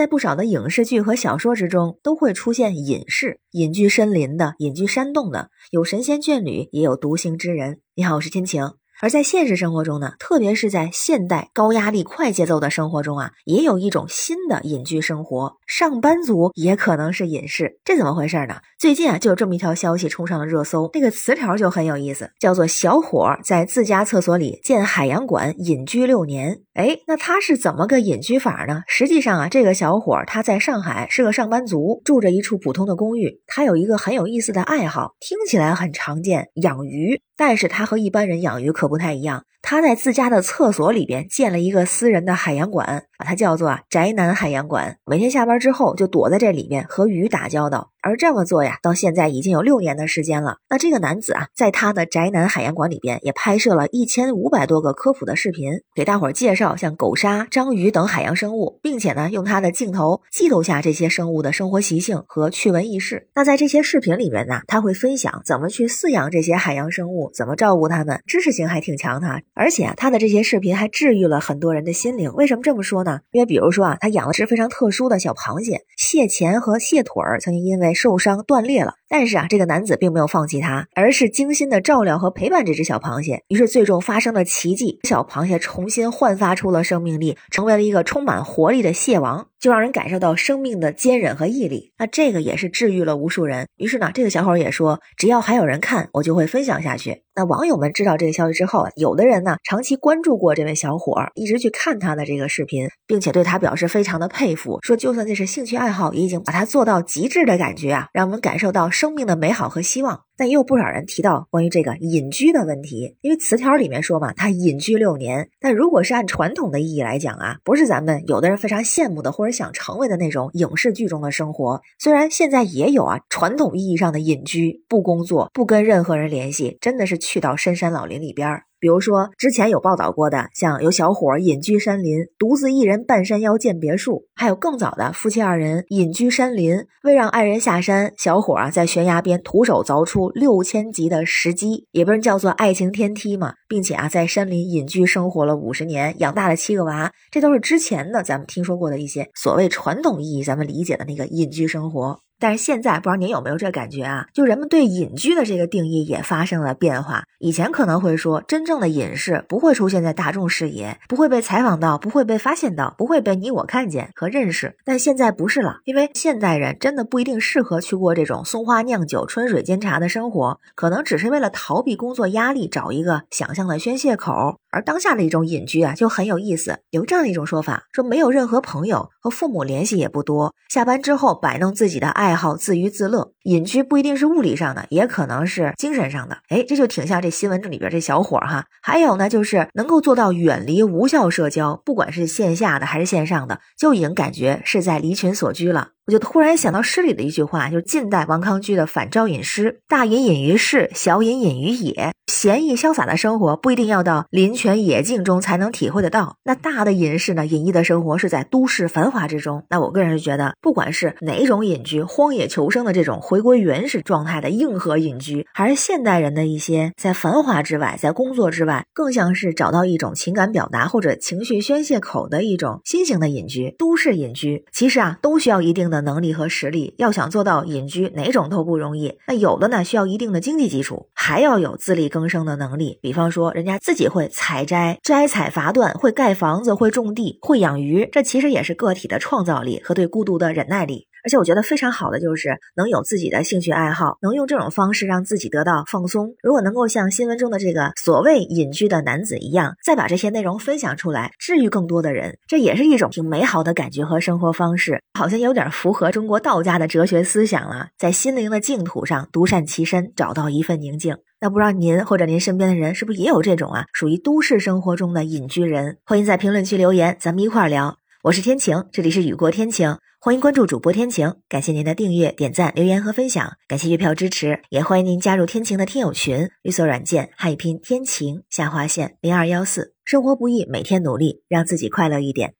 在不少的影视剧和小说之中，都会出现隐士，隐居森林的，隐居山洞的，有神仙眷侣，也有独行之人。你好，我是天晴。而在现实生活中呢，特别是在现代高压力、快节奏的生活中啊，也有一种新的隐居生活，上班族也可能是隐士，这怎么回事呢？最近啊，就有这么一条消息冲上了热搜，那个词条就很有意思，叫做“小伙在自家厕所里建海洋馆隐居六年”。哎，那他是怎么个隐居法呢？实际上啊，这个小伙他在上海是个上班族，住着一处普通的公寓，他有一个很有意思的爱好，听起来很常见，养鱼。但是他和一般人养鱼可不太一样，他在自家的厕所里边建了一个私人的海洋馆，把它叫做宅男海洋馆。每天下班之后就躲在这里面和鱼打交道。而这么做呀，到现在已经有六年的时间了。那这个男子啊，在他的宅男海洋馆里边也拍摄了一千五百多个科普的视频，给大伙儿介绍像狗鲨、章鱼等海洋生物，并且呢，用他的镜头记录下这些生物的生活习性和趣闻轶事。那在这些视频里面呢，他会分享怎么去饲养这些海洋生物，怎么照顾它们，知识性还挺强的。而且啊，他的这些视频还治愈了很多人的心灵。为什么这么说呢？因为比如说啊，他养了只非常特殊的小螃蟹，蟹钳和蟹腿儿曾经因为受伤断裂了，但是啊，这个男子并没有放弃他，而是精心的照料和陪伴这只小螃蟹。于是最终发生了奇迹，小螃蟹重新焕发出了生命力，成为了一个充满活力的蟹王，就让人感受到生命的坚韧和毅力。那这个也是治愈了无数人。于是呢，这个小伙也说，只要还有人看，我就会分享下去。那网友们知道这个消息之后，有的人呢长期关注过这位小伙，一直去看他的这个视频，并且对他表示非常的佩服，说就算这是兴趣爱好，也已经把它做到极致的感觉啊。让我们感受到生命的美好和希望，但也有不少人提到关于这个隐居的问题，因为词条里面说嘛，他隐居六年。但如果是按传统的意义来讲啊，不是咱们有的人非常羡慕的或者想成为的那种影视剧中的生活。虽然现在也有啊，传统意义上的隐居，不工作，不跟任何人联系，真的是去到深山老林里边儿。比如说，之前有报道过的，像有小伙隐居山林，独自一人半山腰建别墅；还有更早的夫妻二人隐居山林，为让爱人下山，小伙啊在悬崖边徒手凿出六千级的石基，也被人叫做爱情天梯嘛，并且啊在山林隐居生活了五十年，养大了七个娃，这都是之前的咱们听说过的一些所谓传统意义咱们理解的那个隐居生活。但是现在不知道您有没有这感觉啊？就人们对隐居的这个定义也发生了变化。以前可能会说，真正的隐士不会出现在大众视野，不会被采访到，不会被发现到，不会被你我看见和认识。但现在不是了，因为现代人真的不一定适合去过这种松花酿酒、春水煎茶的生活，可能只是为了逃避工作压力，找一个想象的宣泄口。而当下的一种隐居啊，就很有意思。有这样的一种说法，说没有任何朋友和父母联系也不多，下班之后摆弄自己的爱好，自娱自乐。隐居不一定是物理上的，也可能是精神上的。哎，这就挺像这新闻这里边这小伙哈。还有呢，就是能够做到远离无效社交，不管是线下的还是线上的，就已经感觉是在离群所居了。我就突然想到诗里的一句话，就是晋代王康居的《反招隐诗》：“大隐隐于市，小隐隐于野。闲逸潇洒的生活不一定要到林泉野径中才能体会得到。那大的隐士呢？隐逸的生活是在都市繁华之中。那我个人是觉得，不管是哪种隐居，荒野求生的这种回归原始状态的硬核隐居，还是现代人的一些在繁华之外，在工作之外，更像是找到一种情感表达或者情绪宣泄口的一种新型的隐居。都市隐居其实啊，都需要一定的。能力和实力，要想做到隐居，哪种都不容易。那有的呢，需要一定的经济基础，还要有自力更生的能力。比方说，人家自己会采摘、摘采伐断，会盖房子，会种地，会养鱼，这其实也是个体的创造力和对孤独的忍耐力。而且我觉得非常好的就是能有自己的兴趣爱好，能用这种方式让自己得到放松。如果能够像新闻中的这个所谓隐居的男子一样，再把这些内容分享出来，治愈更多的人，这也是一种挺美好的感觉和生活方式，好像有点符合中国道家的哲学思想了。在心灵的净土上独善其身，找到一份宁静。那不知道您或者您身边的人是不是也有这种啊，属于都市生活中的隐居人？欢迎在评论区留言，咱们一块儿聊。我是天晴，这里是雨过天晴。欢迎关注主播天晴，感谢您的订阅、点赞、留言和分享，感谢月票支持，也欢迎您加入天晴的听友群，绿色软件汉语拼天晴下划线零二幺四，生活不易，每天努力，让自己快乐一点，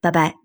拜拜。